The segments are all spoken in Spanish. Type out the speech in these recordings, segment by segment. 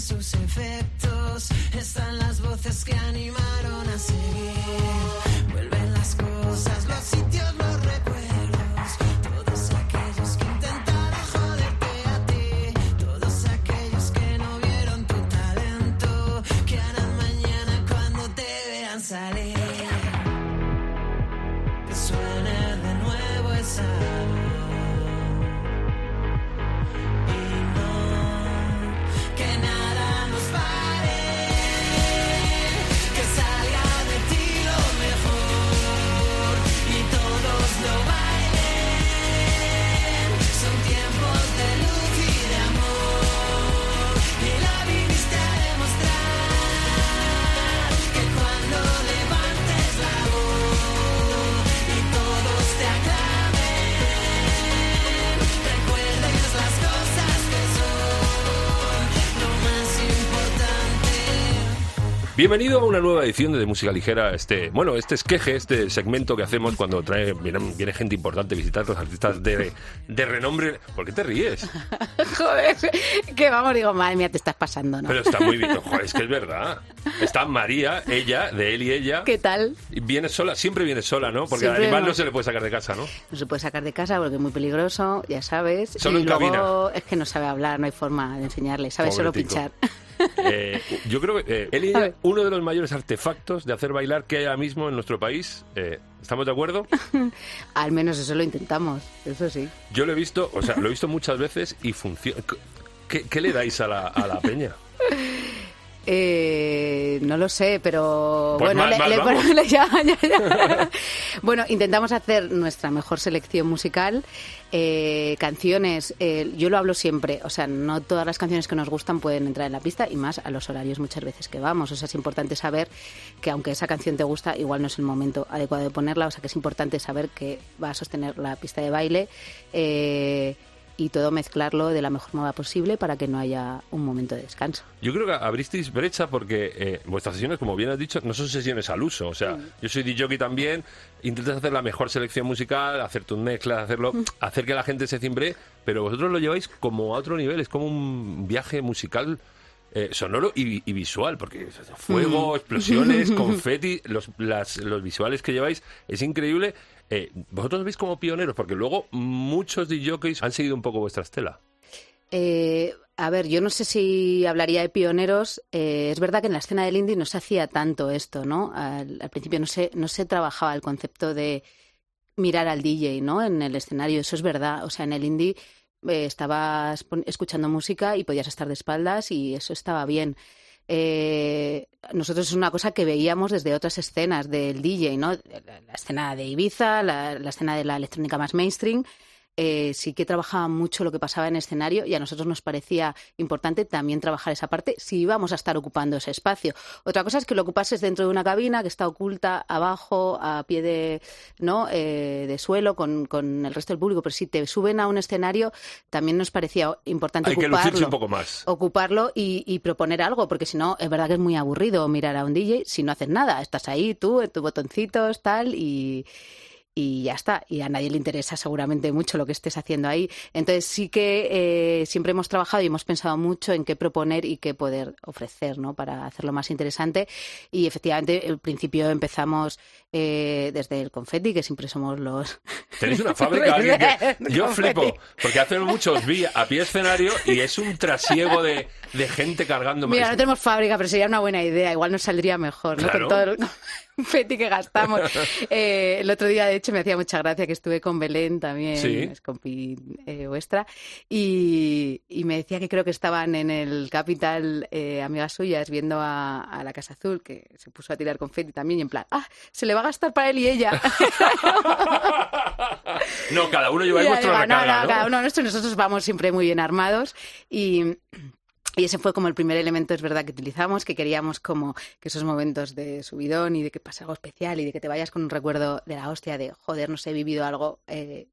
sus efectos. Están las voces que animaron a Bienvenido a una nueva edición de, Música Ligera. Este, bueno, este esqueje, este segmento que hacemos cuando trae viene, viene gente importante a visitar los artistas de, de renombre. ¿Por qué te ríes? Joder, que vamos, digo, madre mía, te estás pasando, ¿no? Pero está muy bien. Joder, es que es verdad. Está María, ella, de él y ella. ¿Qué tal? Y viene sola, siempre viene sola, ¿no? Porque Siempre al animal no se le puede sacar de casa, ¿no? No se puede sacar de casa porque es muy peligroso, ya sabes. Solo y en luego cabina. es que no sabe hablar, no hay forma de enseñarle, sabe solo pinchar. Eh, yo creo que eh, ver. uno de los mayores artefactos de hacer bailar que hay ahora mismo en nuestro país. Eh, ¿Estamos de acuerdo? Al menos eso lo intentamos, eso sí. Yo lo he visto, o sea, lo he visto muchas veces y funciona. ¿Qué, qué le dais a la, a la peña? No lo sé, pero Pues bueno, mal, le- mal le- vamos. bueno, ya, ya, ya. bueno, intentamos hacer nuestra mejor selección musical, eh, canciones. eh, yo lo hablo siempre, o sea, no todas las canciones que nos gustan pueden entrar en la pista y más a los horarios muchas veces que vamos. O sea, es importante saber que aunque esa canción te gusta, igual no es el momento adecuado de ponerla. O sea, que es importante saber que va a sostener la pista de baile. eh, y todo mezclarlo de la mejor moda posible para que no haya un momento de descanso. Yo creo que abristeis brecha porque eh, vuestras sesiones, como bien has dicho, no son sesiones al uso. O sea, yo soy DJ también, intentas hacer la mejor selección musical, hacer tus mezclas, hacerlo, hacer que la gente se cimbre, pero vosotros lo lleváis como a otro nivel, es como un viaje musical. eh, sonoro y, y visual, porque fuego, explosiones, confeti, los, las- los visuales que lleváis es increíble. Eh, vosotros veis como pioneros, porque luego muchos DJs han seguido un poco vuestra estela. Eh, a ver, yo no sé si hablaría de pioneros. Eh, es verdad que en la escena del indie no se hacía tanto esto, ¿no? Al, principio no se, no se trabajaba el concepto de mirar al DJ, ¿no? En el escenario, eso es verdad. O sea, en el indie eh, estabas escuchando música y podías estar de espaldas y eso estaba bien. Eh, nosotros es una cosa que veíamos desde otras escenas del DJ, ¿no? La, escena de Ibiza, la, la escena de la electrónica más mainstream. Eh, sí que trabajaba mucho lo que pasaba en escenario y a nosotros nos parecía importante también trabajar esa parte si íbamos a estar ocupando ese espacio. Otra cosa es que lo ocupases dentro de una cabina que está oculta abajo, a pie de, ¿no? Eh, de suelo con, con el resto del público, pero si te suben a un escenario también nos parecía importante Hay que ocuparlo lucirse un poco más. ocuparlo y, y proponer algo, porque si no, es verdad que es muy aburrido mirar a un DJ si no haces nada. Estás ahí tú, en tus botoncitos, tal, y, y ya está. Y a nadie le interesa seguramente mucho lo que estés haciendo ahí. Entonces sí que eh, siempre hemos trabajado y hemos pensado mucho en qué proponer y qué poder ofrecer, ¿no? Para hacerlo más interesante. Y efectivamente, al principio empezamos eh, desde el confeti, que siempre somos los... Tenéis una fábrica. que- Yo flipo, porque hace mucho os vi a pie escenario y es un trasiego de, de gente cargando Mira, no tenemos fábrica, pero sería una buena idea. Igual nos saldría mejor, ¿no? Claro. Con todo el confeti que gastamos. Eh, el otro día, de hecho, me hacía mucha gracia que estuve con Belén también, Sí. es compi eh, vuestra, y, y me decía que creo que estaban en el Capital eh, amigas suyas viendo a, a la Casa Azul, que se puso a tirar confeti también, y en plan, ah, se le va a gastar para él y ella. No, cada uno lleva Y vuestro no, no, ¿no? cada uno nuestro, nosotros vamos siempre muy bien armados y, y ese fue como el primer elemento, es verdad, que utilizamos, que queríamos como que esos momentos de subidón y de que pase algo especial y de que te vayas con un recuerdo de la hostia, de joder, no sé, he vivido algo eh,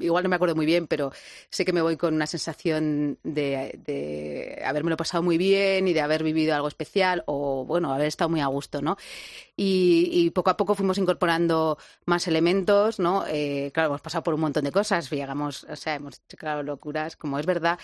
igual no me acuerdo muy bien, pero sé que me voy con una sensación de, de habérmelo pasado muy bien y de haber vivido algo especial o, bueno, haber estado muy a gusto, ¿no? Y, y poco a poco fuimos incorporando más elementos, ¿no? Eh, claro, hemos pasado por un montón de cosas, llegamos, o sea, hemos hecho claro, locuras, como es verdad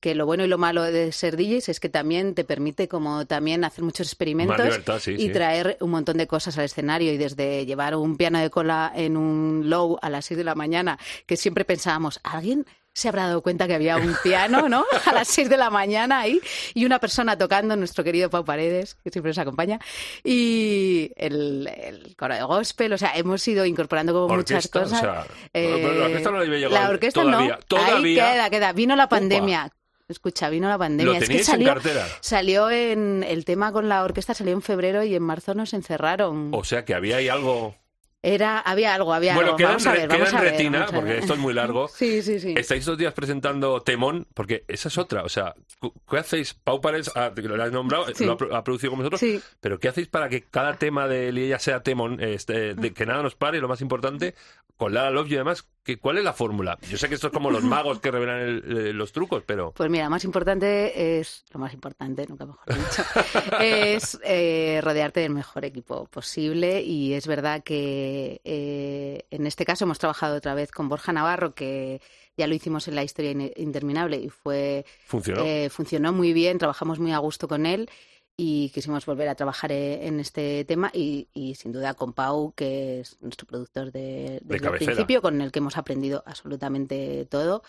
que lo bueno y lo malo de ser DJs es que también te permite como también hacer muchos experimentos libertad, sí, y sí. traer un montón de cosas al escenario y desde llevar un piano de cola en un low a las 6 de la mañana, que siempre pensábamos, ¿alguien se habrá dado cuenta que había un piano, ¿no? A las 6 de la mañana ahí y una persona tocando, nuestro querido Pau Paredes, que siempre nos acompaña, y el, el coro de gospel, o sea, hemos ido incorporando como muchas Orquesta, o cosas. sea, Eh, la orquesta no había llegado la orquesta todavía, no, todavía. ahí queda, queda, vino la pandemia. Escucha, vino la pandemia. ¿Lo es que salió, en cartera? salió en el tema con la orquesta salió en febrero y en marzo nos encerraron. O sea que había ahí algo... Era, había algo, había Bueno, algo. queda, vamos en, a re- ver, queda vamos en a ver, retina, vamos a porque esto es muy largo. Sí, sí, sí. Estáis dos días presentando Temón, porque esa es otra. O sea, ¿qué hacéis? Pau Paredes, ah, lo has nombrado, Sí. lo ha, pro- ha producido con vosotros. Sí. Pero ¿qué hacéis para que cada tema de él y ella sea Temón? Este, de que nada nos pare, lo más importante, con Lara Love y además, que, ¿cuál es la fórmula? Yo sé que esto es como los magos que revelan el- eh, los trucos, pero... Pues mira, más importante es, lo más importante, nunca mejor dicho, es eh, rodearte del mejor equipo posible y es verdad que eh, en este caso hemos trabajado otra vez con Borja Navarro, que ya lo hicimos en la historia In- interminable y fue Funcionó. eh, funcionó muy bien, trabajamos muy a gusto con él y quisimos volver a trabajar eh, en este tema y, y sin duda con Pau, que es nuestro productor de, desde el principio, con el que hemos aprendido absolutamente todo.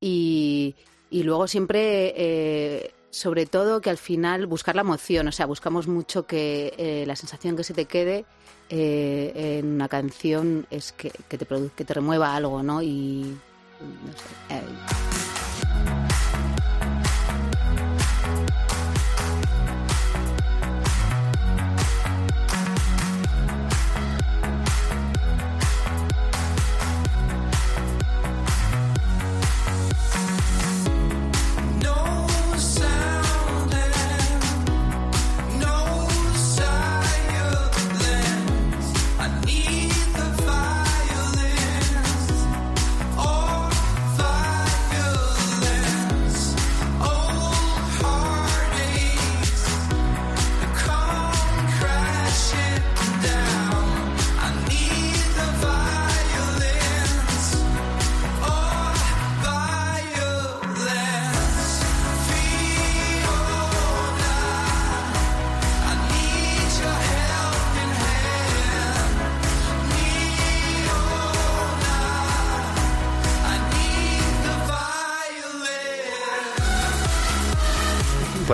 Y, y luego siempre, eh, sobre todo, que al final buscar la emoción, o sea, buscamos mucho que eh, la sensación que se te quede eh, en una canción es que, que, te que te remueva algo, ¿no? Y no sé.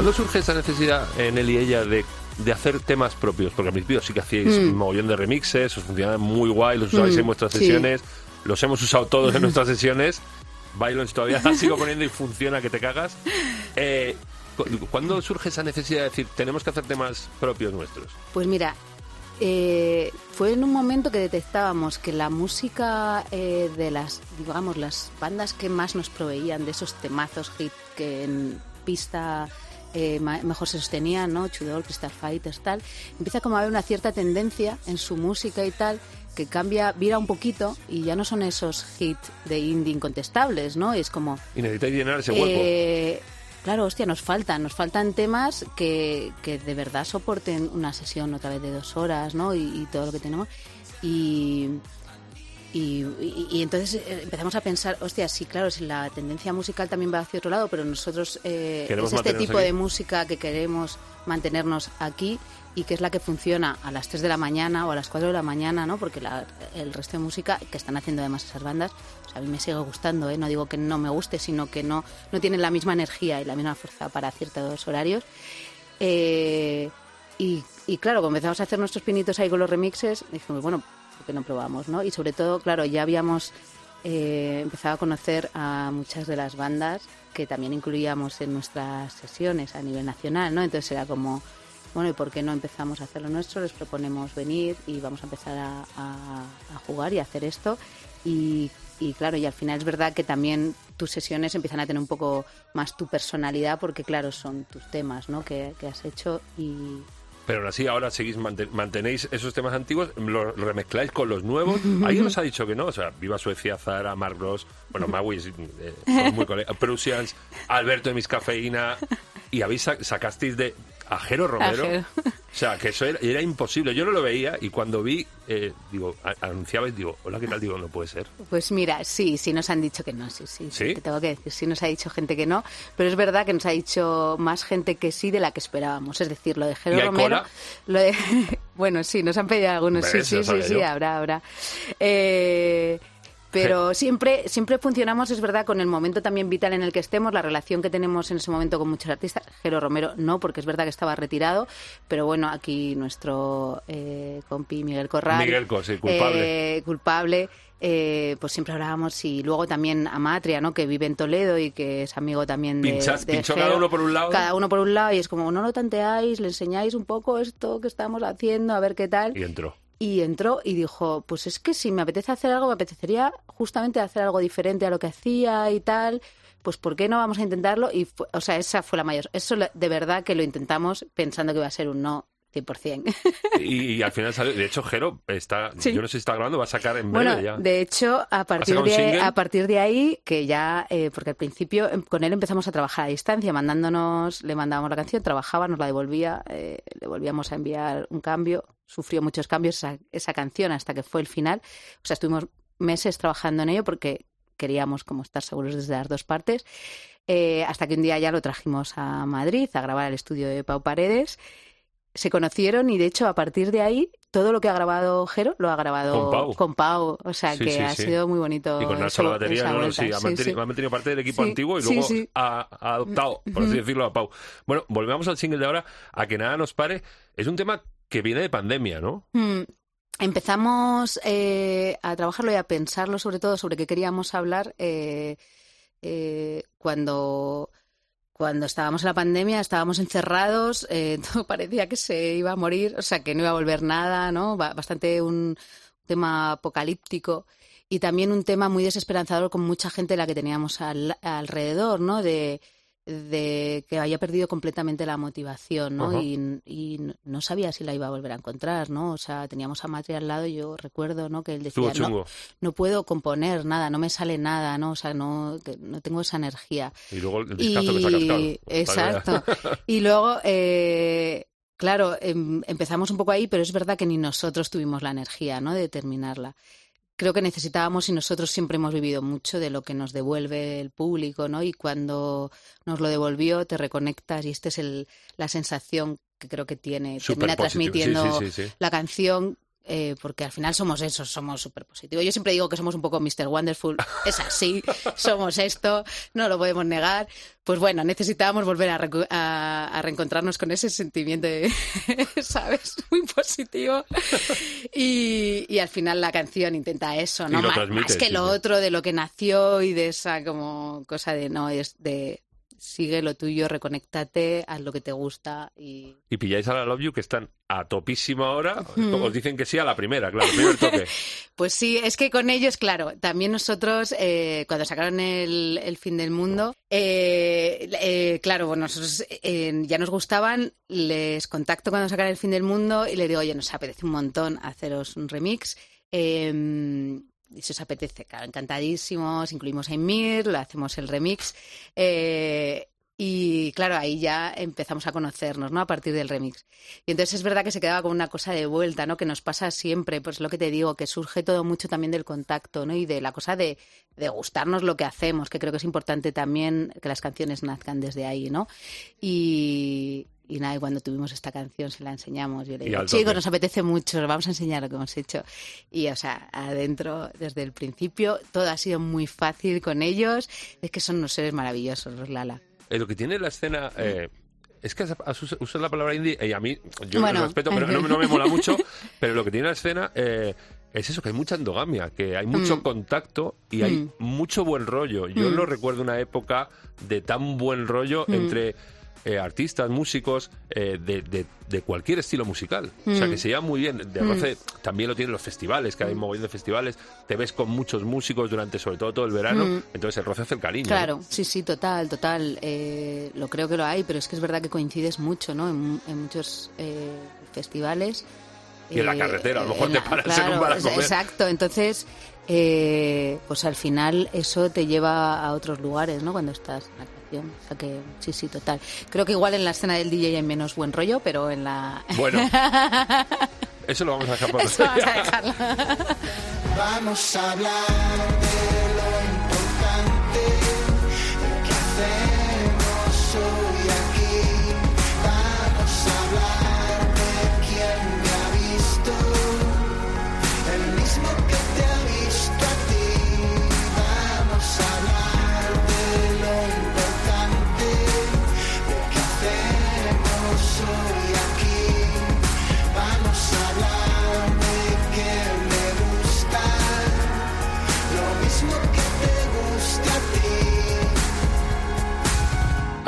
¿Cuándo surge esa necesidad en él y ella de, de hacer temas propios? Porque al principio sí que hacíais un mogollón de remixes, os funcionaban muy guay, los usabais Mm, en vuestras sí. sesiones, los hemos usado todos en nuestras sesiones. Violence todavía la sigo poniendo y funciona que te cagas. Eh, cu- ¿Cuándo surge esa necesidad de decir, tenemos que hacer temas propios nuestros? Pues mira, eh, fue en un momento que detectábamos que la música eh, de las, digamos, las bandas que más nos proveían de esos temazos hit que en pista eh, mejor se sostenían, ¿no? Chudol, Crystal Fighters, tal, empieza como a haber una cierta tendencia en su música y tal que cambia, vira un poquito y ya no son esos hits de indie incontestables, ¿no? Es como Y necesitáis llenar ese hueco. eh, claro, hostia, nos faltan, nos faltan temas que, que de verdad soporten una sesión otra vez de dos horas, ¿no? Y, y todo lo que tenemos. Y, y, y- y entonces eh, empezamos a pensar, hostia, sí, claro, si la tendencia musical también va hacia otro lado, pero nosotros eh, es este tipo aquí. de música que queremos mantenernos aquí y que es la que funciona a las 3 de la mañana o a las 4 de la mañana, ¿no? Porque la- el resto de música que están haciendo además esas bandas, o sea, a mí me sigue gustando, ¿eh? No digo que no me guste, sino que no, no tienen la misma energía y la misma fuerza para ciertos horarios. Eh, y, y claro, cuando empezamos a hacer nuestros pinitos ahí con los remixes, dijimos, bueno, ¿por qué no probamos, no? Y sobre todo, claro, ya habíamos eh, empezado a conocer a muchas de las bandas que también incluíamos en nuestras sesiones a nivel nacional, ¿no? Entonces era como, bueno, ¿y por qué no empezamos a hacer lo nuestro? Les proponemos venir y vamos a empezar a, a- a jugar y a hacer esto. Y, y claro, y al final es verdad que también tus sesiones empiezan a tener un poco más tu personalidad porque, claro, son tus temas, ¿no? Que, que has hecho y, Pero aún así, ahora seguís manten- mantenéis esos temas antiguos, los lo remezcláis con los nuevos. ¿Alguien nos ha dicho que no? O sea, Viva Suecia, Zara, Mark Ross, bueno, Maui, eh, son muy Prusians, Alberto de Mis Cafeína, y habéis sa- sacasteis de a Jero Romero. O sea, que eso era, era imposible. Yo no lo veía y cuando vi, eh, digo, anunciabais, digo, hola, ¿qué tal? Digo, no puede ser. Pues mira, sí, sí nos han dicho que no, sí, sí, sí, te tengo que decir, sí nos ha dicho gente que no, pero es verdad que nos ha dicho más gente que sí de la que esperábamos, es decir, lo de Jero ¿Y hay Romero, cola? lo de, bueno, sí, nos han pedido algunos, sí, ¿Ves? sí, sí, sí, habrá, habrá. Eh, pero siempre, siempre funcionamos, es verdad, con el momento también vital en el que estemos, la relación que tenemos en ese momento con muchos artistas. Jero Romero no, porque es verdad que estaba retirado, pero bueno, aquí nuestro eh, compi Miguel Corral. Miguel sí, culpable. eh, culpable. eh, pues siempre hablábamos y luego también Amatria, ¿no? Que vive en Toledo y que es amigo también de, Pinchas- de pinchó cada uno por un lado. Cada uno por un lado y es como, no lo tanteáis, le enseñáis un poco esto que estamos haciendo, a ver qué tal. Y entró. Y entró y dijo, pues es que si me apetece hacer algo, me apetecería justamente hacer algo diferente a lo que hacía y tal, pues ¿por qué no vamos a intentarlo? Y, fue- o sea, esa fue la mayor. Eso de verdad que lo intentamos pensando que iba a ser un no 100%. Y, y al final salió. De hecho, Jero está. Sí. Yo no sé si está grabando, va a sacar en breve Bueno, ya. de hecho, a partir de, a partir de ahí, que ya, eh, porque al principio em, con él empezamos a trabajar a distancia, mandándonos, le mandábamos la canción, trabajaba, nos la devolvía, eh, le volvíamos a enviar un cambio, sufrió muchos cambios esa, esa canción hasta que fue el final. O sea, estuvimos meses trabajando en ello porque queríamos como estar seguros desde las dos partes. Eh, hasta que un día ya lo trajimos a Madrid a grabar al estudio de Pau Paredes. Se conocieron y de hecho a partir de ahí todo lo que ha grabado Jero lo ha grabado Con Pau. Pau. O sea Sí, que sí, ha sí. sido muy bonito. Y con la batería, no, no, sí, ha mantenido, ha mantenido parte del equipo antiguo y luego. Ha, ha adoptado, por así decirlo, a Pau. Bueno, volvemos al single de ahora, a que nada nos pare. Es un tema que viene de pandemia, ¿no? Mm, Empezamos eh, a trabajarlo y a pensarlo sobre todo sobre qué queríamos hablar eh, eh, cuando, cuando estábamos en la pandemia, estábamos encerrados, eh, todo parecía que se iba a morir, o sea, que no iba a volver nada, ¿no? Ba- Bastante un tema apocalíptico y también un tema muy desesperanzador con mucha gente la que teníamos al- alrededor, ¿no? De, de que había perdido completamente la motivación, ¿no? Y, y no sabía si la iba a volver a encontrar, ¿no? O sea, teníamos a Matri al lado y yo recuerdo, ¿no? Que él decía, no, puedo componer nada, no me sale nada, ¿no? O sea, no, que no tengo esa energía. Y luego el que claro. Y, exacto. Y luego, eh, claro, em- empezamos un poco ahí, pero es verdad que ni nosotros tuvimos la energía, ¿no? De terminarla. Creo que necesitábamos y nosotros siempre hemos vivido mucho de lo que nos devuelve el público, ¿no? Y cuando nos lo devolvió, te reconectas y esta es el, la sensación que creo que tiene, termina positivo. Transmitiendo sí, sí, sí. la canción, eh, porque al final somos eso, somos súper positivos. Yo siempre digo que somos un poco Mr. Wonderful, es así, somos esto, no lo podemos negar. Pues bueno, necesitábamos volver a, recu- a- a reencontrarnos con ese sentimiento, de, ¿sabes? Muy positivo. Y, y al final la canción intenta eso, ¿no? Más que sí, lo sí. otro de lo que nació y de esa como cosa de no, es de sigue lo tuyo, reconéctate, haz lo que te gusta y Y pilláis a la Love You que están a topísima hora. Hmm. Os dicen que sí a la primera, claro, primer toque. Pues sí, es que con ellos, claro, también nosotros, eh, cuando sacaron el, el fin del mundo, eh, eh, claro, bueno, nosotros eh, ya nos gustaban, les contacto cuando sacan el fin del mundo y les digo, oye, nos apetece un montón haceros un remix. eh, y si os apetece, claro, encantadísimos, incluimos a Emir, le hacemos el remix. eh, y claro, ahí ya empezamos a conocernos, ¿no? A partir del remix. Y entonces es verdad que se quedaba con una cosa de vuelta, ¿no? Que nos pasa siempre, pues lo que te digo, que surge todo mucho también del contacto, ¿no? Y de la cosa de, de gustarnos lo que hacemos, que creo que es importante también que las canciones nazcan desde ahí, ¿no? Y, y nada, y cuando tuvimos esta canción se la enseñamos, yo le digo, chicos, nos apetece mucho, os vamos a enseñar lo que hemos hecho. Y, o sea, adentro, desde el principio, todo ha sido muy fácil con ellos. Es que son unos seres maravillosos, los Lala. Eh, lo que tiene la escena... eh, es que has- has us- usas la palabra indie y a mí, yo Bueno. lo respeto, pero no, no me mola mucho. Pero lo que tiene la escena eh, es eso, que hay mucha endogamia, que hay mucho Mm. contacto y hay Mm. mucho buen rollo. Yo Mm. no recuerdo una época de tan buen rollo Mm. entre eh, artistas, músicos eh, de, de- de cualquier estilo musical. O sea, que se lleva muy bien. De Roce también lo tienen los festivales, que hay un mogollón de festivales. Te ves con muchos músicos durante, sobre todo, todo el verano. Entonces, el Roce hace el cariño. ¿no? Claro, sí, sí, total, total. Eh, lo creo que lo hay, pero es que es verdad que coincides mucho, ¿no? En, en muchos eh, festivales. Y en la Eh, carretera, a lo mejor te la- paras en un claro, bar a es- comer. Exacto, entonces, eh, pues al final eso te lleva a otros lugares, ¿no? Cuando estás en la canción. O sea que, sí, sí, total. Creo que igual en la escena del DJ hay menos buen rollo, pero en la... Bueno, eso lo vamos a dejar por Eso vamos a dejarlo. Vamos a hablar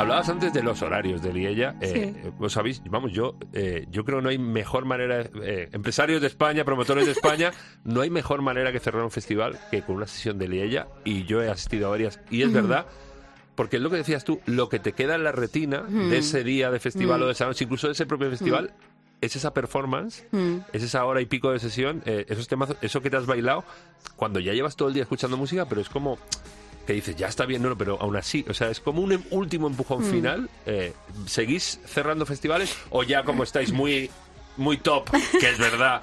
Hablabas antes de los horarios de Liella. Eh, Vos sabéis, vamos, yo, eh, yo creo que no hay mejor manera, eh, empresarios de España, promotores de España, no hay mejor manera que cerrar un festival que con una sesión de Liella. Y yo he asistido a varias, y es verdad. Porque es lo que decías tú, lo que te queda en la retina de ese día de festival o de esa noche, incluso de ese propio festival, es esa performance, es esa hora y pico de sesión, eh, esos temas, eso que te has bailado, cuando ya llevas todo el día escuchando música, pero es como que dices, ya está bien, no, no, pero aún así, o sea, es como un em- último empujón final. eh, ¿Seguís cerrando festivales o ya como estáis muy muy top, que es verdad,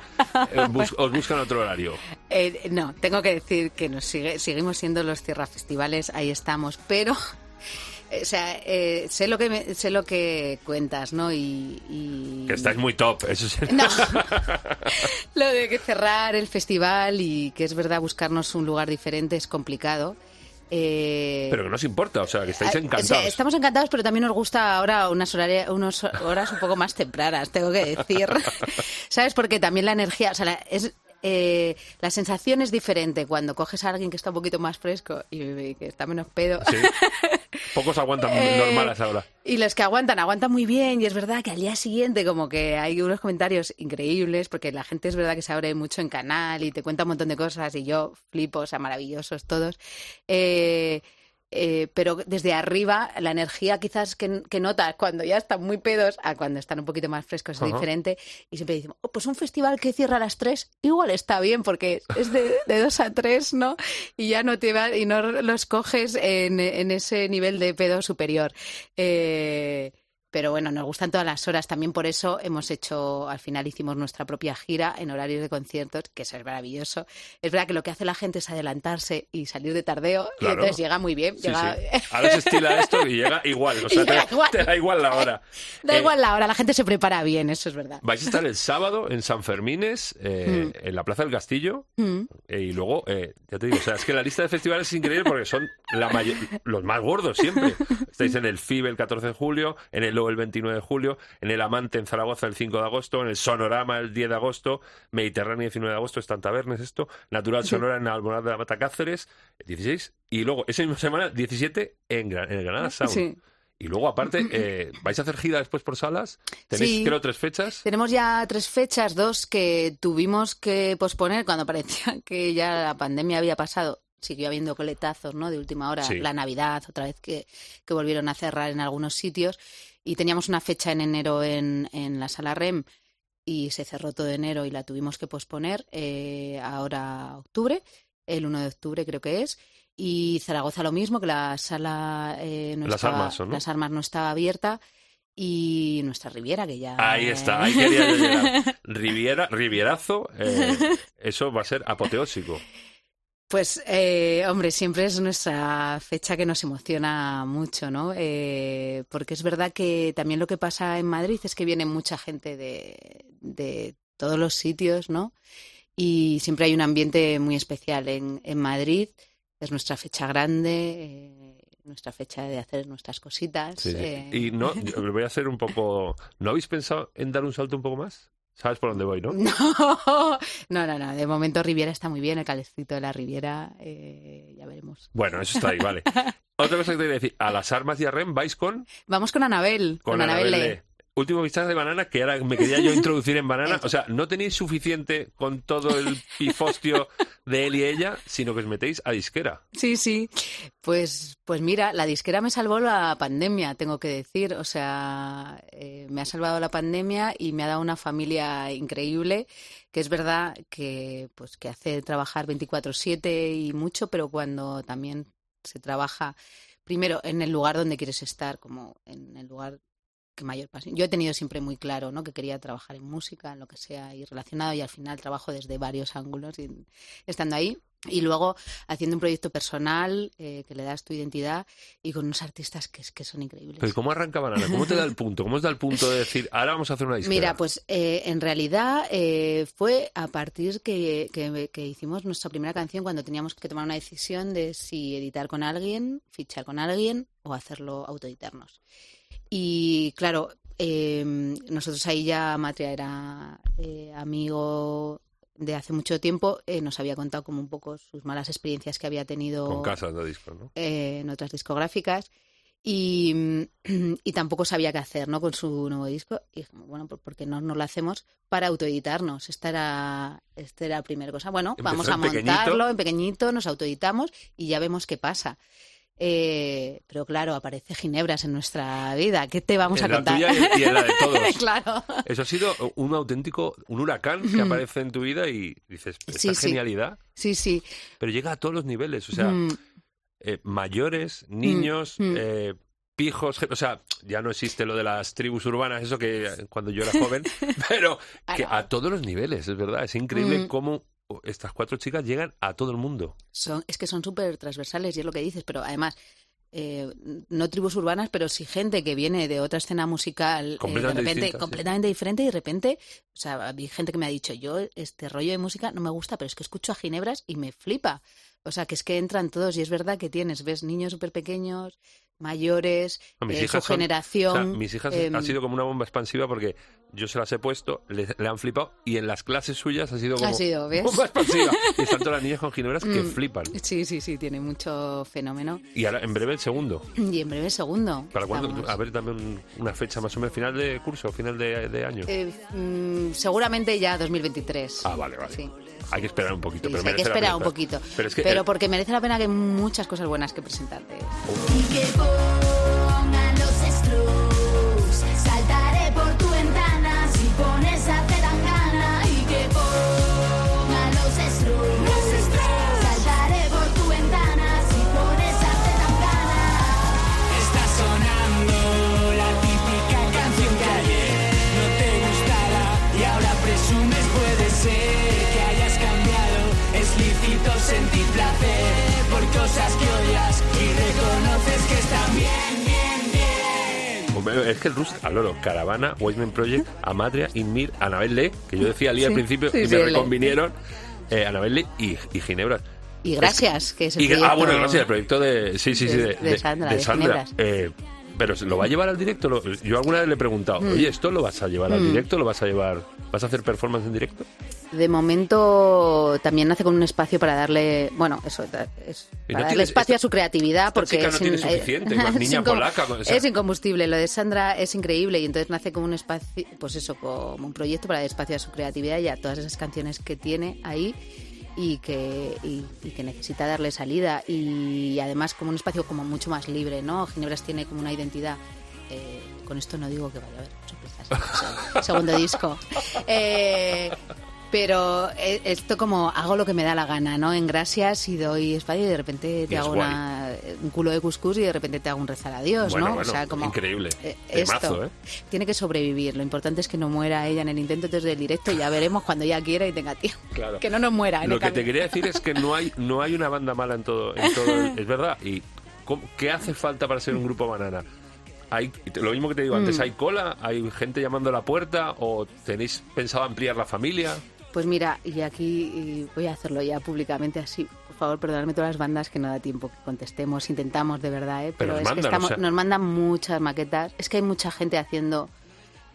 eh, bus- os buscan otro horario? Eh, no, tengo que decir que nos sigue, seguimos siendo los Tierra Festivales, ahí estamos, pero o sea, eh, sé lo que me- sé lo que cuentas, ¿no? Y, y- Que estáis muy top, eso es... no. lo de que cerrar el festival y que es verdad buscarnos un lugar diferente es complicado. Eh, Pero que no os importa, o sea, que estáis Ah, o sea, encantados. estamos encantados, pero también nos gusta ahora unas, horaria- unas horas un poco más tempranas, tengo que decir. ¿Sabes? Porque también la energía, o sea, la, es, eh, la sensación es diferente cuando coges a alguien que está un poquito más fresco y, y que está menos pedo. Sí. Pocos aguantan Eh, normales ahora. Y los que aguantan, aguantan muy bien. Y es verdad que al día siguiente, como que hay unos comentarios increíbles, porque la gente es verdad que se abre mucho en canal y te cuenta un montón de cosas. Y yo flipo, o sea, maravillosos todos. Eh, eh, pero desde arriba, la energía quizás que, que notas cuando ya están muy pedos a cuando están un poquito más frescos es diferente. Y siempre decimos, "Oh, pues un festival que cierra a las tres, igual está bien, porque es de, de dos a tres, ¿no? Y ya no te va, y no los coges en, en ese nivel de pedo superior. Eh, pero bueno, nos gustan todas las horas. También por eso hemos hecho, al final hicimos nuestra propia gira en horarios de conciertos, que eso es maravilloso. Es verdad que lo que hace la gente es adelantarse y salir de tardeo, y Claro. entonces llega muy bien. Sí, llega- sí. Ahora se estila esto y llega igual, o sea, Y te, igual. te da igual la hora. Da Eh, igual la hora, la gente se prepara bien, eso es verdad. Vais a estar el sábado en San Fermines, eh, en la Plaza del Castillo, Mm. eh, y luego, eh, ya te digo, o sea, es que la lista de festivales es increíble porque son la los más gordos siempre. Estáis en el FIBE el 14 de julio, en el El 29 de julio, en el Amante en Zaragoza el 5 de agosto, en el Sonorama el 10 de agosto, Mediterráneo el 19 de agosto, está en Tabernes esto, Natural Sonora en Alborada de la Mata Cáceres, el 16, y luego esa misma semana, 17, en, Gra- en el Granada Sound. Sí. Y luego, aparte, eh, ¿vais a hacer gira después por salas? ¿Tenéis, Sí. creo, tres fechas? Tenemos ya tres fechas, dos que tuvimos que posponer cuando parecía que ya la pandemia había pasado. Siguió habiendo coletazos, ¿no? De última hora, Sí. la Navidad, otra vez que, que volvieron a cerrar en algunos sitios. Y teníamos una fecha en enero en, en la sala REM y se cerró todo enero y la tuvimos que posponer eh, ahora octubre, el 1 de octubre creo que es. Y Zaragoza lo mismo, que la sala eh, no Las estaba, Armas, ¿o no? las armas no estaba abierta y nuestra Riviera que ya Ahí está, ahí quería llegar. Riviera, Rivierazo, eh, eso va a ser apoteósico. Pues, eh, hombre, siempre es nuestra fecha que nos emociona mucho, ¿no? Eh, porque es verdad que también lo que pasa en Madrid es que viene mucha gente de, de todos los sitios, ¿no? Y siempre hay un ambiente muy especial en, en Madrid. Es nuestra fecha grande, eh, nuestra fecha de hacer nuestras cositas. Sí, sí. eh. Y no, yo voy a hacer un poco. ¿No habéis pensado en dar un salto un poco más? ¿Sabes por dónde voy, no? No, no, no, no. De momento Riviera está muy bien, el calecito de la Riviera, eh, ya veremos. Bueno, eso está ahí, vale. Otra cosa que te voy a decir, a las armas y a REM vais con, Vamos con Anabel, con, Anabel Lee. Último vistazo de banana, que ahora me quería yo introducir en banana. O sea, no tenéis suficiente con todo el pifostio de él y ella, sino que os metéis a disquera. Sí, sí. Pues, pues mira, la disquera me salvó la pandemia, tengo que decir. O sea, eh, me ha salvado la pandemia y me ha dado una familia increíble, que es verdad que, pues, que hace trabajar 24/7 y mucho, pero cuando también se trabaja primero en el lugar donde quieres estar, como en el lugar que mayor pasión. Yo he tenido siempre muy claro, ¿no? Que quería trabajar en música, en lo que sea y relacionado y al final trabajo desde varios ángulos y estando ahí y luego haciendo un proyecto personal eh, que le das tu identidad y con unos artistas que, que son increíbles. Pero ¿cómo arranca banana? ¿Cómo te da el punto? ¿Cómo os da el punto de decir, ahora vamos a hacer una disquera? Mira, pues eh, en realidad eh, fue a partir que, que, que hicimos nuestra primera canción cuando teníamos que tomar una decisión de si editar con alguien, fichar con alguien o hacerlo autoeditarnos. Y claro, eh, nosotros ahí ya Matria era eh, amigo de hace mucho tiempo, eh, nos había contado como un poco sus malas experiencias que había tenido Con casas de discos, ¿no? eh, en otras discográficas y, y tampoco sabía qué hacer ¿no? con su nuevo disco. Y dijimos, bueno, ¿por por qué no, no lo hacemos para autoeditarnos? Esta era, esta era la primera cosa. Bueno, Empezó vamos a en pequeñito. montarlo en pequeñito, nos autoeditamos y ya vemos qué pasa. Eh, pero claro, aparece Ginebras en nuestra vida. ¿Qué te vamos En a la contar? tuya y- y en la de todos. claro. Eso ha sido un auténtico, un huracán que aparece en tu vida y dices, esta Sí, genialidad, Sí, sí. pero llega a todos los niveles, o sea, Mm, eh, mayores, niños, mm. eh, pijos, o sea, ya no existe lo de las tribus urbanas, eso que eh, cuando yo era joven, pero que a todos los niveles, es verdad, es increíble Mm. cómo estas cuatro chicas llegan a todo el mundo. son, es que son súper transversales y es lo que dices, pero además, eh, no tribus urbanas, pero sí gente que viene de otra escena musical eh, Completamente de repente distinta, sí. completamente diferente y de repente, o sea, hay gente que me ha dicho, yo este rollo de música no me gusta, pero es que escucho a Ginebras y me flipa. O sea, que es que entran todos y es verdad que tienes, ves niños súper pequeños, mayores, No, mis eh, su son- generación. O sea, mis hijas em, han sido como una bomba expansiva porque yo se las he puesto, le, le han flipado y en las clases suyas ha sido como Ha sido, ¿ves? bomba expansiva. y están todas las niñas con ginebras que Mm. flipan. Sí, sí, sí, tiene mucho fenómeno. Y ahora en breve el segundo. Y en breve segundo. ¿Para cuándo? A ver también un- una fecha más o menos, final de curso, final de, de año. Eh, mm, seguramente ya 2023. Ah, vale, vale. Sí. Hay que esperar un poquito. Sí, pero sí, hay que la esperar un poquito. Pero es que Pero el- porque merece la pena que hay muchas cosas buenas que presentarte. Y bien. Hombre, Es que el Rus, al loro, Caravana, Wasteman Project, Amadria, Inmir, Anabel Lee, que yo decía Lee al principio y me reconvinieron, eh, Anabel Lee y, y Ginebra. Y gracias, que es el Y, ah, proyecto- bueno, gracias, el proyecto de. Sí, sí, sí, de- de, de Sandra, de. Eh, pero ¿lo va a llevar al directo? Lo- Yo alguna vez le he preguntado, Mm. oye, ¿esto lo vas a llevar al directo? ¿Lo vas a llevar? ¿Vas a hacer performance en directo? De momento también nace con un espacio para darle, bueno, eso, es, no para darle espacio esta- a su creatividad porque chica no es, tiene in- suficiente, con es niña incom- polaca, con- o sea- es incombustible. Lo de Sandra es increíble y entonces nace como un espacio, pues eso, como un proyecto para dar espacio a su creatividad y a todas esas canciones que tiene ahí y que, y, que necesita darle salida y además como un espacio como mucho más libre, ¿no? Ginebras tiene como una identidad. eh, con esto no digo que vaya a haber sorpresas segundo disco. Eh, pero eh, esto como hago lo que me da la gana, ¿no? En gracias y doy espacio y de repente te es hago una, un culo de cuscús y de repente te hago un rezar a Dios, Bueno, ¿no? bueno, o sea, como increíble. eh, esto ¿eh? tiene que sobrevivir. Lo importante es que no muera ella en el intento desde el directo. Ya veremos cuando ella quiera y tenga tiempo. Claro. Que no nos muera. en Lo el que te quería decir es que no hay, no hay una banda mala en todo, en todo el- es verdad. ¿Y cómo- qué hace falta para ser un grupo banana? Hay, lo mismo que te digo antes, Mm. ¿hay cola? ¿Hay gente llamando a la puerta? ¿O tenéis pensado ampliar la familia? Pues mira, y aquí voy a hacerlo ya públicamente así. Por favor, perdonadme todas las bandas que no da tiempo que contestemos. Intentamos de verdad, ¿eh? Pero es mandan, que estamos, o sea- nos mandan muchas maquetas. Es que hay mucha gente haciendo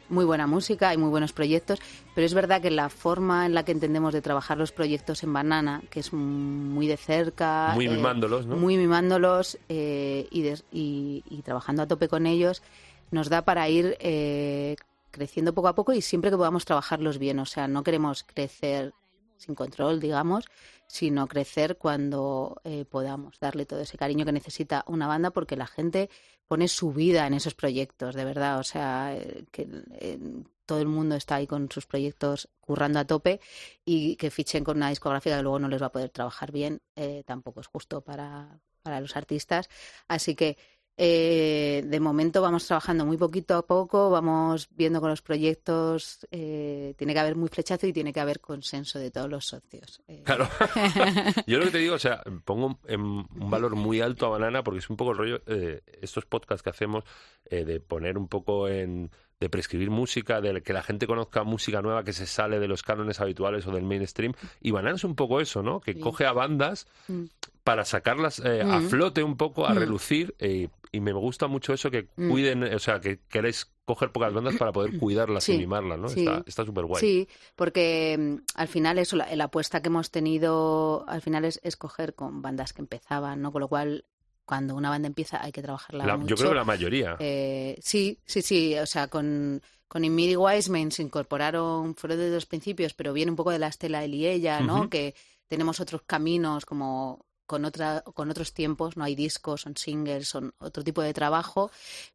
muy buena música, hay muy buenos proyectos, pero es verdad que la forma en la que entendemos de trabajar los proyectos en Banana, que es muy de cerca, Muy mimándolos, ¿no? Muy mimándolos eh, y- y trabajando a tope con ellos, nos da para ir eh, creciendo poco a poco y siempre que podamos trabajarlos bien. O sea, no queremos crecer sin control, digamos, sino crecer cuando eh, podamos darle todo ese cariño que necesita una banda porque la gente pone su vida en esos proyectos, de verdad. O sea, eh, que eh, todo el mundo está ahí con sus proyectos currando a tope y que fichen con una discográfica que luego no les va a poder trabajar bien, eh, tampoco es justo para, para los artistas. Así que eh, de momento vamos trabajando muy poquito a poco, vamos viendo con los proyectos, eh, tiene que haber muy flechazo y tiene que haber consenso de todos los socios. Eh, Claro. Yo lo que te digo, o sea, pongo en un valor muy alto a Banana porque es un poco el rollo, eh, estos podcasts que hacemos, eh, de poner un poco en de prescribir música, de que la gente conozca música nueva que se sale de los cánones habituales o del mainstream. Y Banana es un poco eso, ¿no? Que Sí. coge a bandas Mm. para sacarlas eh, a Mm. flote un poco, a Mm. relucir. eh, y me gusta mucho eso que cuiden, o sea, que queréis coger pocas bandas para poder cuidarlas y mimarlas, ¿no? sí. Está- súper guay. Sí, porque al final eso, la, la apuesta que hemos tenido al final es escoger con bandas que empezaban, ¿no? Con lo cual, cuando una banda empieza hay que trabajarla La- mucho. yo creo que la mayoría. Eh, sí, sí, sí. O sea, con, con Immidi Wiseman se incorporaron, fueron desde los principios, pero viene un poco de la estela él y ella, ¿no? Que tenemos otros caminos como con otra con otros tiempos, no hay discos, son singles, son otro tipo de trabajo,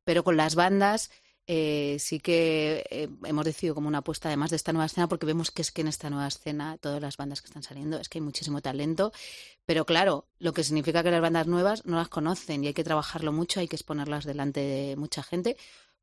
pero con las bandas eh, sí que eh, hemos decidido como una apuesta además de esta nueva escena porque vemos que es que en esta nueva escena todas las bandas que están saliendo es que hay muchísimo talento pero claro lo que significa que las bandas nuevas no las conocen y hay que trabajarlo mucho hay que exponerlas delante de mucha gente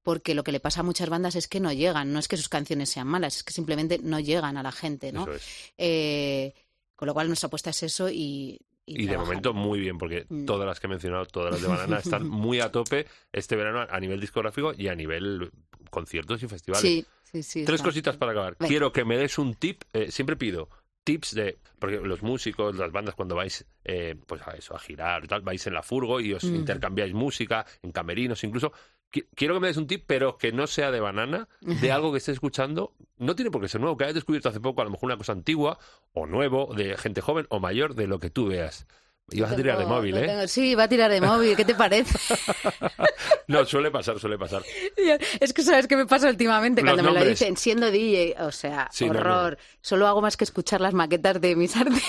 porque lo que le pasa a muchas bandas es que no llegan no es que sus canciones sean malas es que simplemente no llegan a la gente no es. Eh, con lo cual nuestra apuesta es eso y Y de momento muy bien, porque Mm. todas las que he mencionado, todas las de Banana, están muy a tope este verano a nivel discográfico y a nivel conciertos y festivales. sí sí sí Tres está. cositas para acabar. Venga. Quiero que me des un tip, eh, siempre pido tips de, porque los músicos, las bandas cuando vais eh, pues a eso, a girar, tal, vais en la furgo y os Mm. intercambiáis música, en camerinos incluso. Qui- Quiero que me des un tip, pero que no sea de banana, de algo que estés escuchando. No tiene por qué ser nuevo, que hayas descubierto hace poco, a lo mejor una cosa antigua o nuevo, de gente joven o mayor, de lo que tú veas. Ibas a tirar de móvil, ¿eh? tengo- Sí, va a tirar de móvil. ¿Qué te parece? No, suele pasar, suele pasar. Es que sabes qué me pasa últimamente Los cuando me lo dicen siendo DJ, o sea, Sí, no, no. horror. Solo hago más que escuchar las maquetas de mis artes.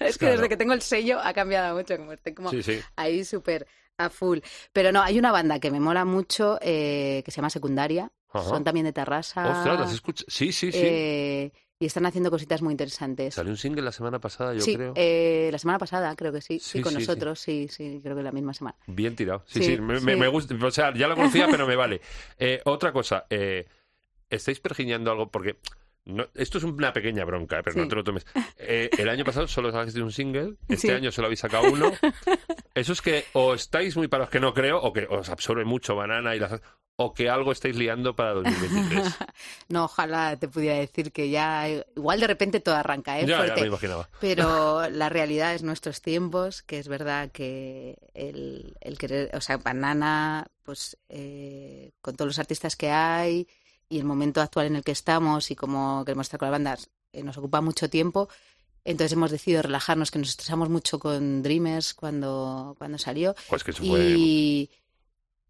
es que Claro. desde que tengo el sello ha cambiado mucho, como estoy como Sí, sí. ahí súper a full. Pero no, hay una banda que me mola mucho eh, que se llama Secundaria. Ajá. Son también de Terrassa. Ostras, ¿las escuchas? Sí, sí, sí. eh, y están haciendo cositas muy interesantes. Salió un single la semana pasada, yo sí, creo. eh, la semana pasada creo que sí. Sí, Sí, con sí, nosotros, sí, sí, creo que la misma semana. Bien tirado. Sí, sí, me, me- gusta. O sea, ya lo conocía, pero me vale. Eh, otra cosa, eh, ¿estáis pergiñando algo? Porque no- esto es una pequeña bronca, eh, pero no te lo tomes. Eh, el año pasado solo sacaste un single, este año solo habéis sacado uno. Eso es que o estáis muy para los que no creo, o que os absorbe mucho banana y las o que algo estáis liando para 2023. No, ojalá te pudiera decir que ya, igual de repente todo arranca, ¿eh? ya, ya Fuerte. me imaginaba. Pero la realidad es nuestros tiempos, que es verdad que el, el querer, o sea, Banana, pues eh, con todos los artistas que hay y el momento actual en el que estamos y cómo queremos estar con las bandas, eh, nos ocupa mucho tiempo. Entonces hemos decidido relajarnos, que nos estresamos mucho con Dreamers cuando, cuando salió. Pues que eso fue. Y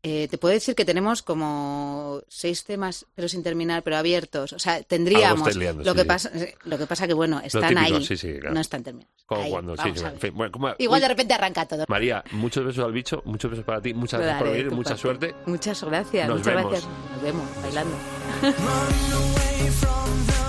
eh, te puedo decir que tenemos como seis temas, pero sin terminar, pero abiertos. O sea, tendríamos. liando, lo, sí, que sí. Pasa, lo que pasa que, bueno, están típico, ahí. sí, sí, claro. No están terminados. Como Ahí, cuando, en fin, bueno, como- Igual Uy, de repente arranca todo. María, muchos besos al bicho, muchos besos para ti, muchas gracias por venir, mucha parte. suerte. Muchas gracias. Nos muchas vemos. gracias. Nos vemos bailando.